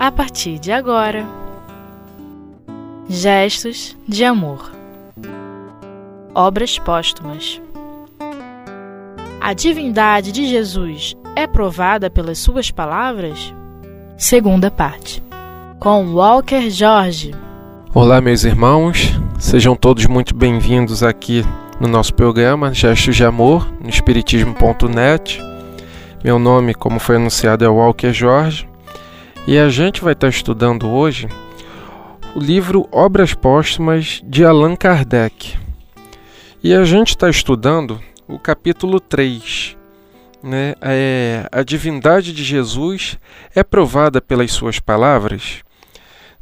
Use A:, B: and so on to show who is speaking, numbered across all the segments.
A: a partir de agora. Gestos de amor. Obras póstumas. A divindade de Jesus é provada pelas suas palavras? Segunda parte. Com Walker Jorge.
B: Olá, meus irmãos. Sejam todos muito bem-vindos aqui no nosso programa Gestos de Amor, no Espiritismo.net. Meu nome, como foi anunciado, é Walker Jorge e a gente vai estar estudando hoje o livro Obras Póstumas de Allan Kardec. E a gente está estudando o capítulo 3. Né? É, a divindade de Jesus é provada pelas suas palavras.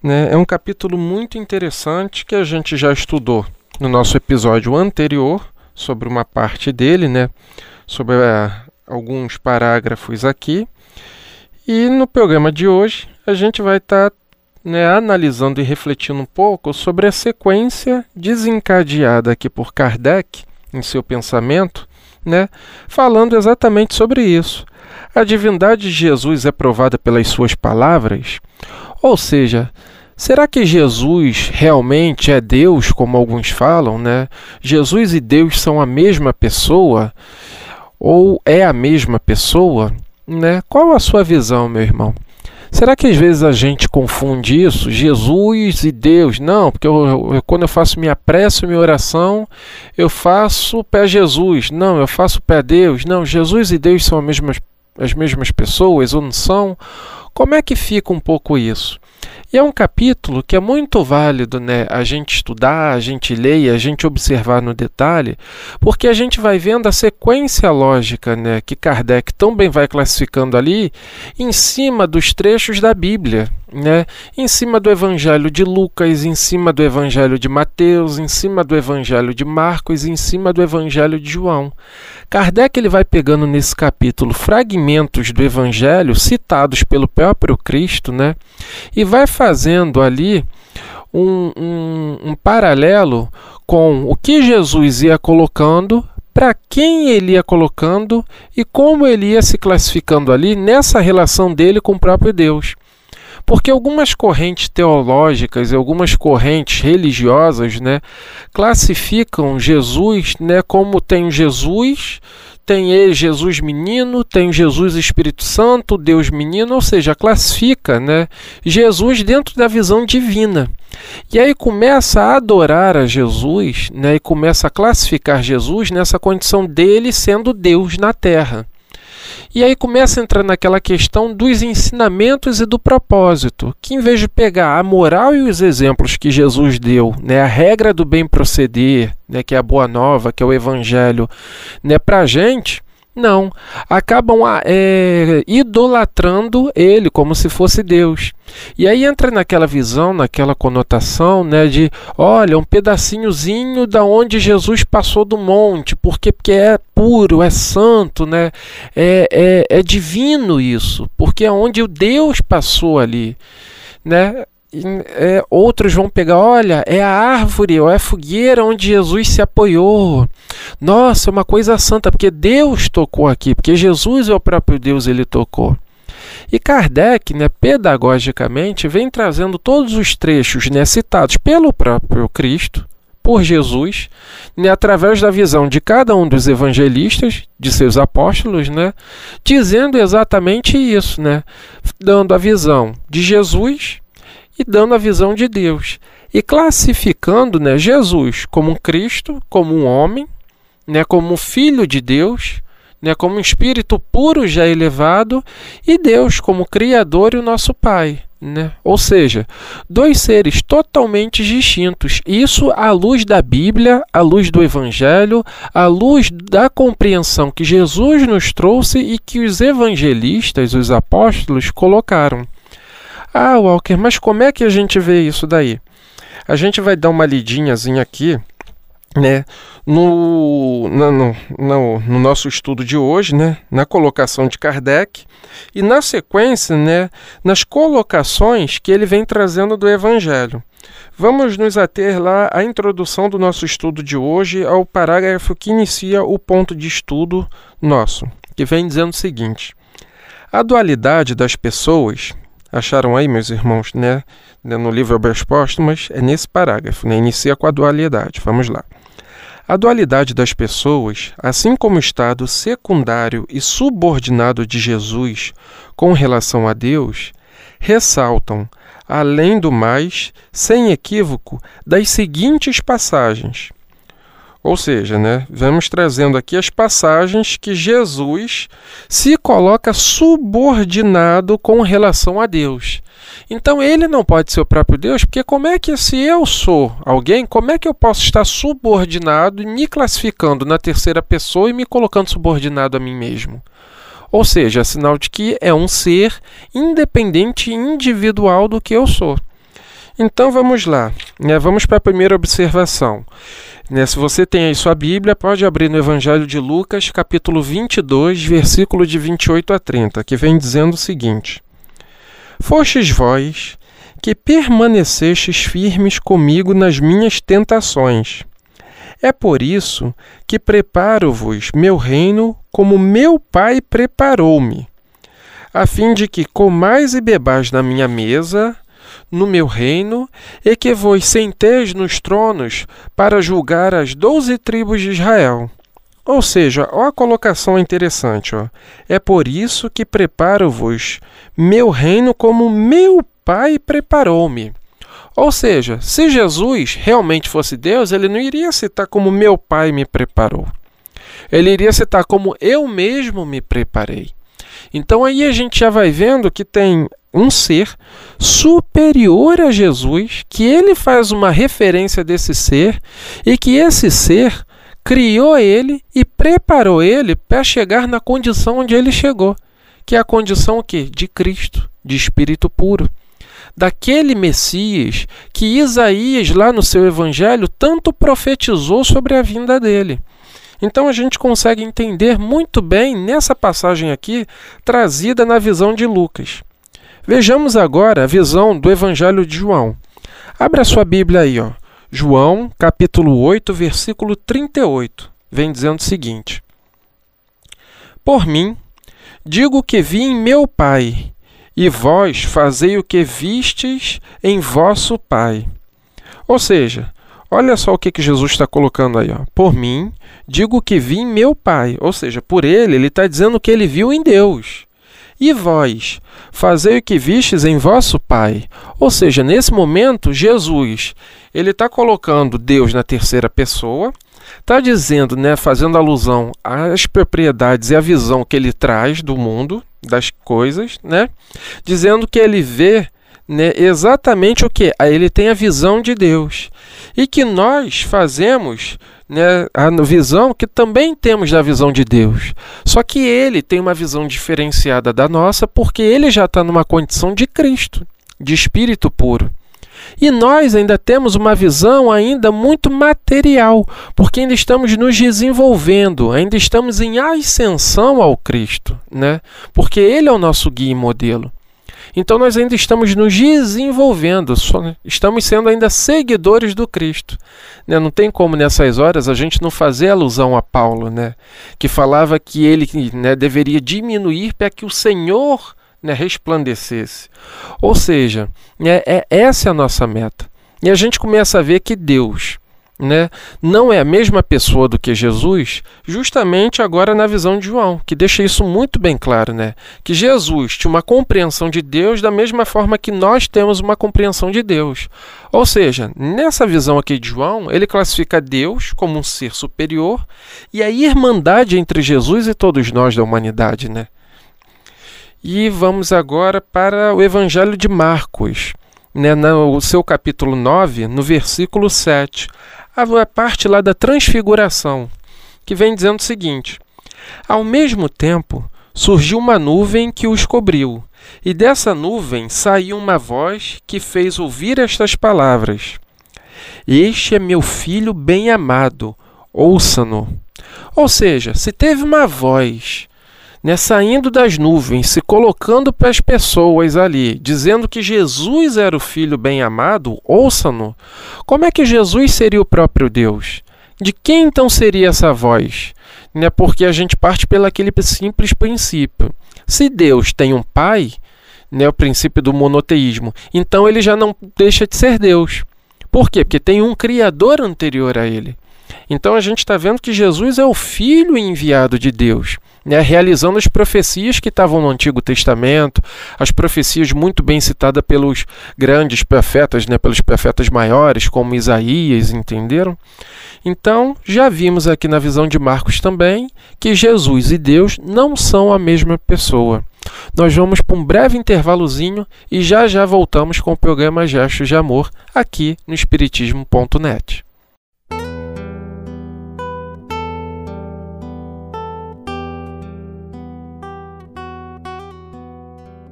B: Né? É um capítulo muito interessante que a gente já estudou no nosso episódio anterior sobre uma parte dele, né? sobre é, alguns parágrafos aqui. E no programa de hoje a gente vai estar tá, né, analisando e refletindo um pouco sobre a sequência desencadeada aqui por Kardec em seu pensamento, né, falando exatamente sobre isso. A divindade de Jesus é provada pelas suas palavras? Ou seja, Será que Jesus realmente é Deus, como alguns falam, né? Jesus e Deus são a mesma pessoa? Ou é a mesma pessoa? Né? Qual a sua visão, meu irmão? Será que às vezes a gente confunde isso? Jesus e Deus? Não, porque eu, eu, quando eu faço minha prece, minha oração, eu faço pé Jesus. Não, eu faço pé Deus. Não, Jesus e Deus são as mesmas, as mesmas pessoas ou não são? Como é que fica um pouco isso? E é um capítulo que é muito válido né, a gente estudar, a gente ler e a gente observar no detalhe, porque a gente vai vendo a sequência lógica né, que Kardec também vai classificando ali em cima dos trechos da Bíblia. Né, em cima do Evangelho de Lucas, em cima do Evangelho de Mateus, em cima do Evangelho de Marcos, em cima do Evangelho de João. Kardec ele vai pegando nesse capítulo fragmentos do Evangelho citados pelo próprio Cristo, né, e vai fazendo ali um, um, um paralelo com o que Jesus ia colocando para quem ele ia colocando e como ele ia se classificando ali nessa relação dele com o próprio Deus. Porque algumas correntes teológicas e algumas correntes religiosas né, classificam Jesus né, como tem Jesus, tem ele, Jesus menino, tem Jesus Espírito Santo, Deus menino, ou seja, classifica né, Jesus dentro da visão divina. E aí começa a adorar a Jesus né, e começa a classificar Jesus nessa condição dele sendo Deus na terra. E aí começa a entrar naquela questão dos ensinamentos e do propósito, que em vez de pegar a moral e os exemplos que Jesus deu, né, a regra do bem proceder, né, que é a boa nova, que é o evangelho, né, para a gente, não, acabam ah, é, idolatrando ele como se fosse Deus. E aí entra naquela visão, naquela conotação, né, de, olha, um pedacinhozinho da onde Jesus passou do monte, porque, porque é puro, é santo, né, é, é, é divino isso, porque é onde o Deus passou ali, né, é, outros vão pegar, olha, é a árvore ou é a fogueira onde Jesus se apoiou. Nossa, é uma coisa santa, porque Deus tocou aqui, porque Jesus é o próprio Deus, ele tocou. E Kardec, né, pedagogicamente, vem trazendo todos os trechos né, citados pelo próprio Cristo, por Jesus, né, através da visão de cada um dos evangelistas, de seus apóstolos, né, dizendo exatamente isso, né, dando a visão de Jesus e dando a visão de Deus e classificando né, Jesus como um Cristo, como um homem, né, como um filho de Deus, né, como um espírito puro já elevado e Deus como criador e o nosso Pai. Né? Ou seja, dois seres totalmente distintos. Isso à luz da Bíblia, à luz do Evangelho, à luz da compreensão que Jesus nos trouxe e que os evangelistas, os apóstolos, colocaram. Ah, Walker, mas como é que a gente vê isso daí? A gente vai dar uma lidinhazinha aqui, né, no, no, no, no, nosso estudo de hoje, né, na colocação de Kardec, e na sequência, né, nas colocações que ele vem trazendo do Evangelho. Vamos nos ater lá à introdução do nosso estudo de hoje, ao parágrafo que inicia o ponto de estudo nosso, que vem dizendo o seguinte: a dualidade das pessoas Acharam aí, meus irmãos, né? No livro Obras Póstumas, é nesse parágrafo, né? Inicia com a dualidade. Vamos lá. A dualidade das pessoas, assim como o estado secundário e subordinado de Jesus com relação a Deus, ressaltam, além do mais, sem equívoco, das seguintes passagens. Ou seja, né, vamos trazendo aqui as passagens que Jesus se coloca subordinado com relação a Deus. Então ele não pode ser o próprio Deus, porque como é que se eu sou alguém, como é que eu posso estar subordinado, me classificando na terceira pessoa e me colocando subordinado a mim mesmo? Ou seja, sinal de que é um ser independente e individual do que eu sou. Então vamos lá, né? vamos para a primeira observação. Né, se você tem aí sua Bíblia, pode abrir no Evangelho de Lucas, capítulo 22, versículo de 28 a 30, que vem dizendo o seguinte: Fostes vós que permanecestes firmes comigo nas minhas tentações. É por isso que preparo-vos meu reino como meu Pai preparou-me, a fim de que comais e bebais na minha mesa no meu reino, e que vos senteis nos tronos para julgar as doze tribos de Israel. Ou seja, ó a colocação interessante, ó. É por isso que preparo-vos meu reino como meu Pai preparou-me. Ou seja, se Jesus realmente fosse Deus, ele não iria citar como meu Pai me preparou. Ele iria citar como eu mesmo me preparei. Então aí a gente já vai vendo que tem um ser superior a Jesus, que ele faz uma referência desse ser e que esse ser criou ele e preparou ele para chegar na condição onde ele chegou, que é a condição o quê? de Cristo, de espírito puro. Daquele Messias que Isaías, lá no seu evangelho, tanto profetizou sobre a vinda dele. Então a gente consegue entender muito bem nessa passagem aqui, trazida na visão de Lucas. Vejamos agora a visão do Evangelho de João. Abra sua Bíblia aí, ó. João, capítulo 8, versículo 38. Vem dizendo o seguinte: Por mim, digo que vi em meu Pai, e vós fazei o que vistes em vosso Pai. Ou seja, olha só o que, que Jesus está colocando aí. Ó. Por mim, digo que vi em meu Pai. Ou seja, por ele, ele está dizendo que ele viu em Deus. E vós, fazei o que vistes em vosso Pai. Ou seja, nesse momento, Jesus, ele está colocando Deus na terceira pessoa, está dizendo, né, fazendo alusão às propriedades e à visão que ele traz do mundo, das coisas, né, dizendo que ele vê né, exatamente o que? Ele tem a visão de Deus. E que nós fazemos né, a visão que também temos da visão de Deus. Só que ele tem uma visão diferenciada da nossa porque ele já está numa condição de Cristo, de espírito puro. E nós ainda temos uma visão ainda muito material, porque ainda estamos nos desenvolvendo, ainda estamos em ascensão ao Cristo, né? Porque ele é o nosso guia e modelo. Então nós ainda estamos nos desenvolvendo, estamos sendo ainda seguidores do Cristo. Né? Não tem como nessas horas a gente não fazer alusão a Paulo, né? que falava que ele né, deveria diminuir para que o Senhor né, resplandecesse. Ou seja, é, é, essa é a nossa meta. E a gente começa a ver que Deus né, não é a mesma pessoa do que Jesus, justamente agora na visão de João, que deixa isso muito bem claro, né? Que Jesus tinha uma compreensão de Deus da mesma forma que nós temos uma compreensão de Deus. Ou seja, nessa visão aqui de João, ele classifica Deus como um ser superior e a irmandade entre Jesus e todos nós da humanidade, né? E vamos agora para o Evangelho de Marcos, né, no seu capítulo 9, no versículo 7 a parte lá da transfiguração, que vem dizendo o seguinte: Ao mesmo tempo, surgiu uma nuvem que os cobriu, e dessa nuvem saiu uma voz que fez ouvir estas palavras: Este é meu filho bem-amado, ouça-no. Ou seja, se teve uma voz né, saindo das nuvens, se colocando para as pessoas ali, dizendo que Jesus era o Filho bem-amado, ouçam-no. Como é que Jesus seria o próprio Deus? De quem então seria essa voz? Né, porque a gente parte pelo aquele simples princípio. Se Deus tem um pai, né, o princípio do monoteísmo. Então ele já não deixa de ser Deus. Por quê? Porque tem um Criador anterior a ele. Então a gente está vendo que Jesus é o Filho enviado de Deus, né, realizando as profecias que estavam no Antigo Testamento, as profecias muito bem citadas pelos grandes profetas, né, pelos profetas maiores, como Isaías, entenderam? Então, já vimos aqui na visão de Marcos também que Jesus e Deus não são a mesma pessoa. Nós vamos para um breve intervalozinho e já já voltamos com o programa Gestos de Amor aqui no Espiritismo.net.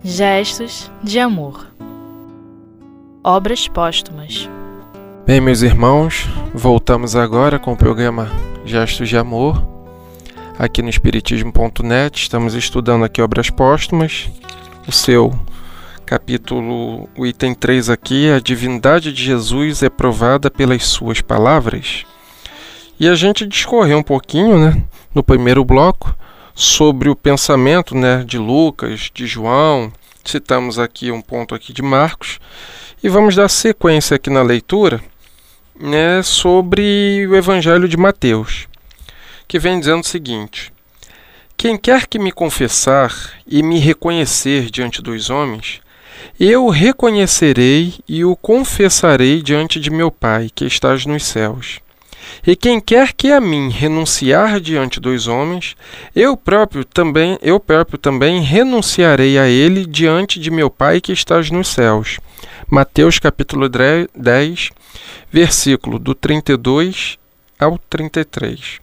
A: Gestos de Amor Obras Póstumas
B: Bem, meus irmãos, voltamos agora com o programa Gestos de Amor, aqui no Espiritismo.net. Estamos estudando aqui obras póstumas. O seu capítulo, o item 3 aqui, a divindade de Jesus é provada pelas suas palavras. E a gente discorreu um pouquinho, né, no primeiro bloco, sobre o pensamento, né, de Lucas, de João. Citamos aqui um ponto aqui de Marcos. E vamos dar sequência aqui na leitura né, sobre o Evangelho de Mateus, que vem dizendo o seguinte: Quem quer que me confessar e me reconhecer diante dos homens, eu o reconhecerei e o confessarei diante de meu Pai, que estás nos céus. E quem quer que a mim renunciar diante dos homens, eu próprio também, eu próprio também renunciarei a ele diante de meu Pai que estás nos céus. Mateus capítulo 10, versículo do 32 ao 33.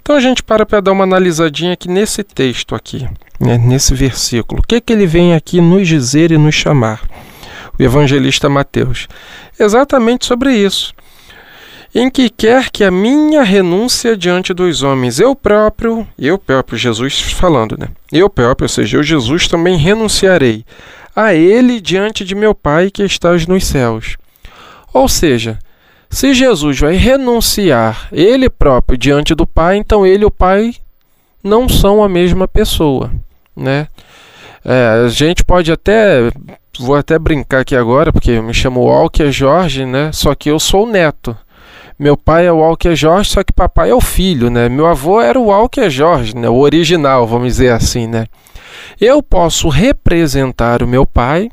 B: Então a gente para para dar uma analisadinha aqui nesse texto aqui, né, nesse versículo. O que, que ele vem aqui nos dizer e nos chamar? O evangelista Mateus. Exatamente sobre isso. Em que quer que a minha renúncia diante dos homens, eu próprio, eu próprio, Jesus falando, né? Eu próprio, ou seja, eu Jesus também renunciarei a ele diante de meu Pai que estás nos céus. Ou seja, se Jesus vai renunciar ele próprio diante do Pai, então ele e o Pai não são a mesma pessoa, né? É, a gente pode até, vou até brincar aqui agora, porque me chamo Walker Jorge, né? Só que eu sou o neto. Meu pai é o Walker Jorge, só que papai é o filho, né? Meu avô era o Walker Jorge, né? O original, vamos dizer assim, né? Eu posso representar o meu pai,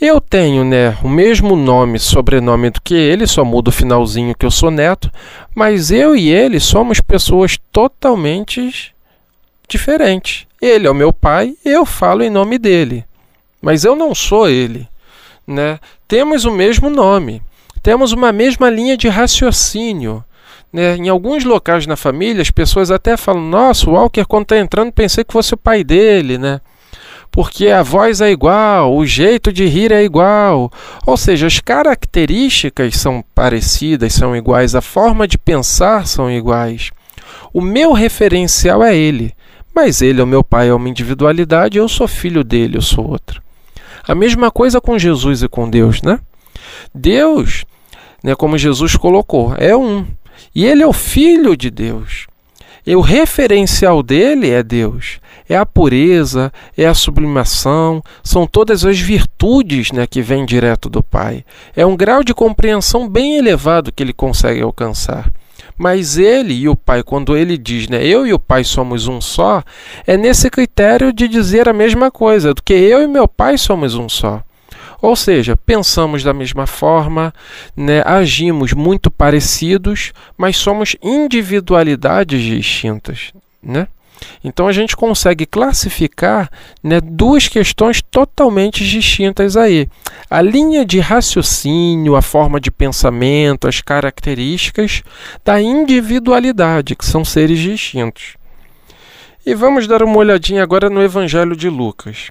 B: eu tenho, né, o mesmo nome, sobrenome do que ele, só muda o finalzinho que eu sou neto, mas eu e ele somos pessoas totalmente diferentes. Ele é o meu pai, eu falo em nome dele, mas eu não sou ele, né? Temos o mesmo nome, temos uma mesma linha de raciocínio. Né? Em alguns locais na família, as pessoas até falam: Nossa, o Walker, quando está entrando, pensei que fosse o pai dele, né? porque a voz é igual, o jeito de rir é igual. Ou seja, as características são parecidas, são iguais, a forma de pensar são iguais. O meu referencial é ele, mas ele é o meu pai, é uma individualidade, eu sou filho dele, eu sou outro. A mesma coisa com Jesus e com Deus, né? Deus, né, como Jesus colocou, é um. E ele é o filho de Deus. E o referencial dele é Deus. É a pureza, é a sublimação, são todas as virtudes né, que vêm direto do Pai. É um grau de compreensão bem elevado que ele consegue alcançar. Mas ele e o Pai, quando ele diz, né, eu e o Pai somos um só, é nesse critério de dizer a mesma coisa, do que eu e meu Pai somos um só. Ou seja, pensamos da mesma forma, né, agimos muito parecidos, mas somos individualidades distintas. Né? Então a gente consegue classificar né, duas questões totalmente distintas aí. A linha de raciocínio, a forma de pensamento, as características da individualidade, que são seres distintos. E vamos dar uma olhadinha agora no Evangelho de Lucas.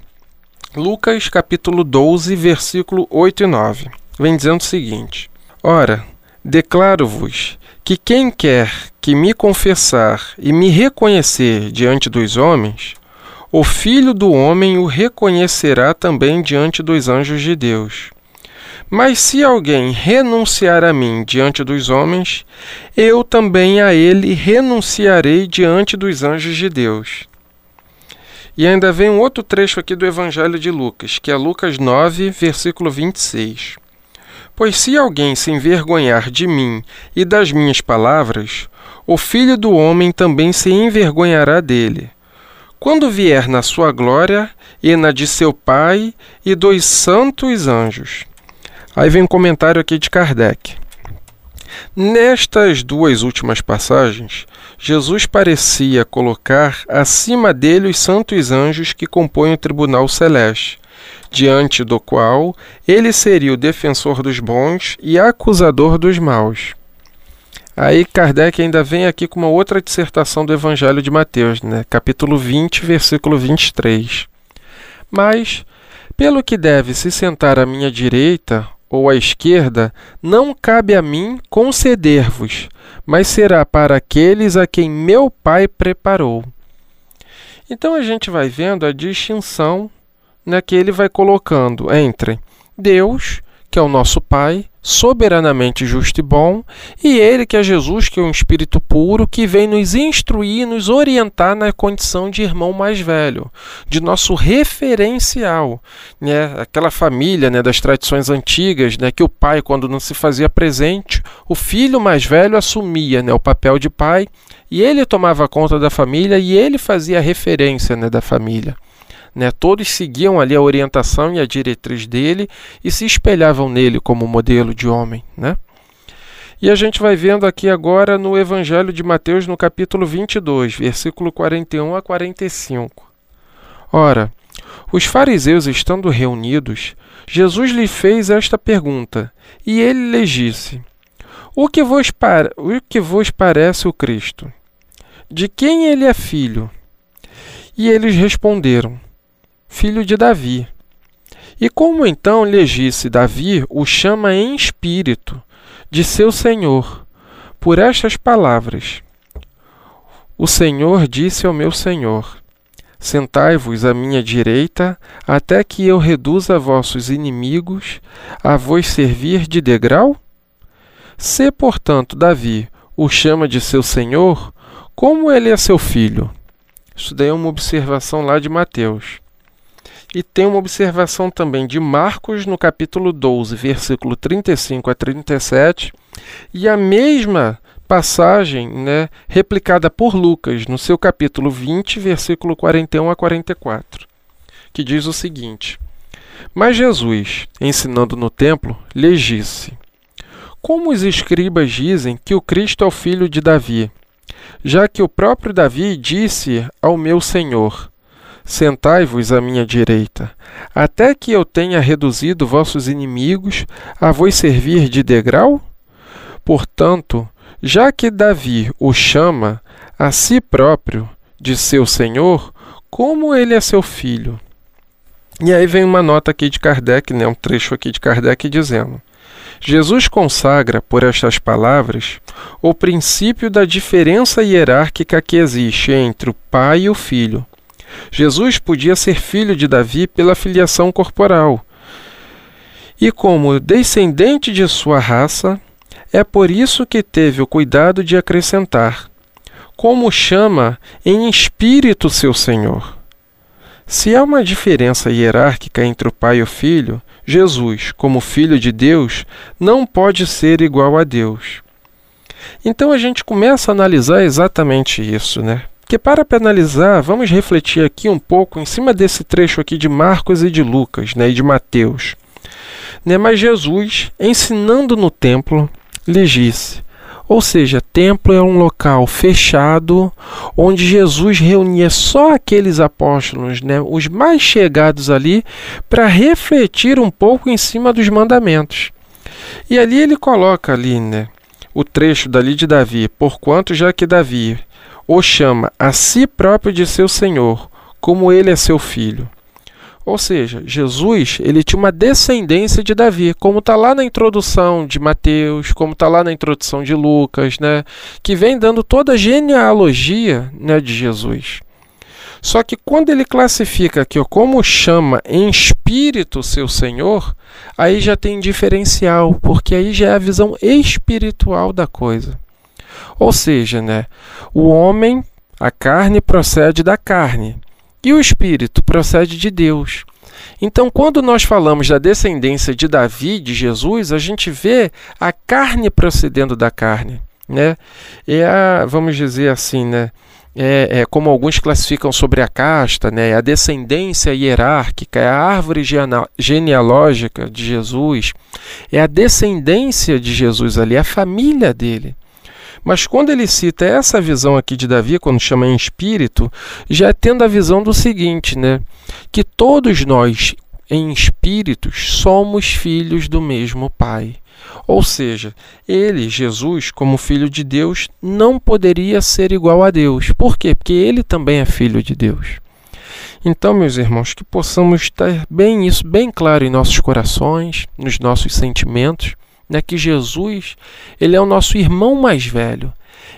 B: Lucas capítulo 12, versículo 8 e 9. Vem dizendo o seguinte: Ora, declaro-vos que quem quer que me confessar e me reconhecer diante dos homens, o Filho do homem o reconhecerá também diante dos anjos de Deus. Mas se alguém renunciar a mim diante dos homens, eu também a ele renunciarei diante dos anjos de Deus. E ainda vem um outro trecho aqui do Evangelho de Lucas, que é Lucas 9, versículo 26. Pois se alguém se envergonhar de mim e das minhas palavras, o filho do homem também se envergonhará dele. Quando vier na sua glória e na de seu Pai e dos santos anjos. Aí vem um comentário aqui de Kardec. Nestas duas últimas passagens, Jesus parecia colocar acima dele os santos anjos que compõem o tribunal celeste, diante do qual ele seria o defensor dos bons e acusador dos maus. Aí Kardec ainda vem aqui com uma outra dissertação do Evangelho de Mateus, né? capítulo 20, versículo 23. Mas, pelo que deve se sentar à minha direita ou à esquerda, não cabe a mim conceder-vos, mas será para aqueles a quem meu Pai preparou. Então a gente vai vendo a distinção né, que ele vai colocando entre Deus, que é o nosso Pai, soberanamente justo e bom, e ele que é Jesus, que é um espírito puro, que vem nos instruir, nos orientar na condição de irmão mais velho, de nosso referencial, né? Aquela família, né, das tradições antigas, né, que o pai quando não se fazia presente, o filho mais velho assumia, né, o papel de pai, e ele tomava conta da família e ele fazia referência, né, da família. Né? Todos seguiam ali a orientação e a diretriz dele e se espelhavam nele como modelo de homem. Né? E a gente vai vendo aqui agora no Evangelho de Mateus, no capítulo 22, versículo 41 a 45. Ora, os fariseus estando reunidos, Jesus lhe fez esta pergunta, e ele lhes disse: O que vos, o que vos parece o Cristo? De quem ele é filho? E eles responderam: filho de Davi. E como então lhe disse Davi, o chama em espírito de seu senhor, por estas palavras: O Senhor disse ao meu senhor: Sentai-vos à minha direita, até que eu reduza vossos inimigos a vos servir de degrau? Se, portanto, Davi o chama de seu senhor, como ele é seu filho? Isso daí é uma observação lá de Mateus. E tem uma observação também de Marcos no capítulo 12, versículo 35 a 37, e a mesma passagem, né, replicada por Lucas no seu capítulo 20, versículo 41 a 44, que diz o seguinte: Mas Jesus, ensinando no templo, lhes disse: Como os escribas dizem que o Cristo é o filho de Davi, já que o próprio Davi disse ao meu Senhor: Sentai-vos à minha direita, até que eu tenha reduzido vossos inimigos a vos servir de degrau? Portanto, já que Davi o chama a si próprio de seu senhor, como ele é seu filho? E aí vem uma nota aqui de Kardec, né, um trecho aqui de Kardec dizendo: Jesus consagra por estas palavras o princípio da diferença hierárquica que existe entre o pai e o filho Jesus podia ser filho de Davi pela filiação corporal. E como descendente de sua raça, é por isso que teve o cuidado de acrescentar: como chama em espírito seu Senhor. Se há uma diferença hierárquica entre o pai e o filho, Jesus, como filho de Deus, não pode ser igual a Deus. Então a gente começa a analisar exatamente isso, né? Porque para penalizar, vamos refletir aqui um pouco em cima desse trecho aqui de Marcos e de Lucas, né, e de Mateus. Né, mas Jesus, ensinando no templo, lhes disse: ou seja, templo é um local fechado onde Jesus reunia só aqueles apóstolos, né, os mais chegados ali, para refletir um pouco em cima dos mandamentos. E ali ele coloca ali, né, o trecho dali de Davi, porquanto já que Davi o chama a si próprio de seu Senhor, como ele é seu filho. Ou seja, Jesus ele tinha uma descendência de Davi, como está lá na introdução de Mateus, como está lá na introdução de Lucas, né, que vem dando toda a genealogia né, de Jesus. Só que quando ele classifica aqui como chama em espírito seu Senhor, aí já tem diferencial, porque aí já é a visão espiritual da coisa. Ou seja, né, o homem, a carne procede da carne. E o Espírito procede de Deus. Então, quando nós falamos da descendência de Davi, de Jesus, a gente vê a carne procedendo da carne, né? É a, vamos dizer assim, né? É, é, como alguns classificam sobre a casta, né, é a descendência hierárquica, é a árvore genealógica de Jesus, é a descendência de Jesus ali, é a família dele. Mas quando ele cita essa visão aqui de Davi, quando chama em espírito, já é tendo a visão do seguinte, né? Que todos nós, em espíritos, somos filhos do mesmo Pai. Ou seja, ele, Jesus, como filho de Deus, não poderia ser igual a Deus. Por quê? Porque ele também é filho de Deus. Então, meus irmãos, que possamos ter bem isso bem claro em nossos corações, nos nossos sentimentos, né, que Jesus ele é o nosso irmão mais velho.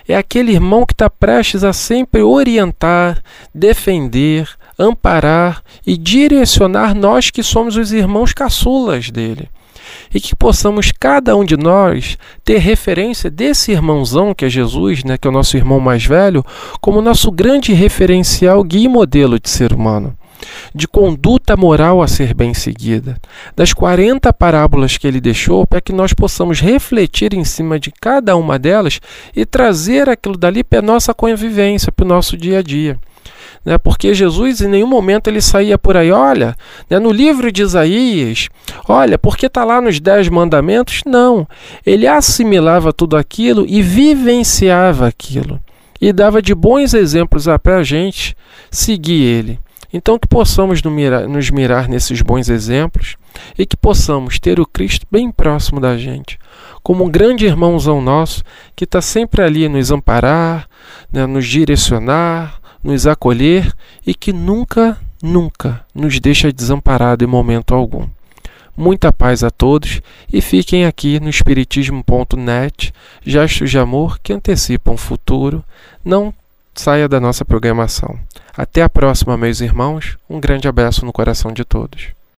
B: É aquele irmão que está prestes a sempre orientar, defender, amparar e direcionar nós que somos os irmãos caçulas dele. E que possamos, cada um de nós, ter referência desse irmãozão que é Jesus, né, que é o nosso irmão mais velho, como nosso grande referencial, guia e modelo de ser humano de conduta moral a ser bem seguida, das 40 parábolas que ele deixou, para que nós possamos refletir em cima de cada uma delas e trazer aquilo dali para a nossa convivência, para o nosso dia a dia. Né? Porque Jesus em nenhum momento ele saía por aí, olha, né? no livro de Isaías, olha, porque está lá nos Dez Mandamentos? Não. Ele assimilava tudo aquilo e vivenciava aquilo. E dava de bons exemplos para a gente seguir ele. Então, que possamos nos mirar nesses bons exemplos e que possamos ter o Cristo bem próximo da gente, como um grande irmãozão nosso que está sempre ali nos amparar, né, nos direcionar, nos acolher e que nunca, nunca nos deixa desamparado em momento algum. Muita paz a todos e fiquem aqui no Espiritismo.net, gestos de amor que antecipam o futuro. Não saia da nossa programação. Até a próxima, meus irmãos. Um grande abraço no coração de todos.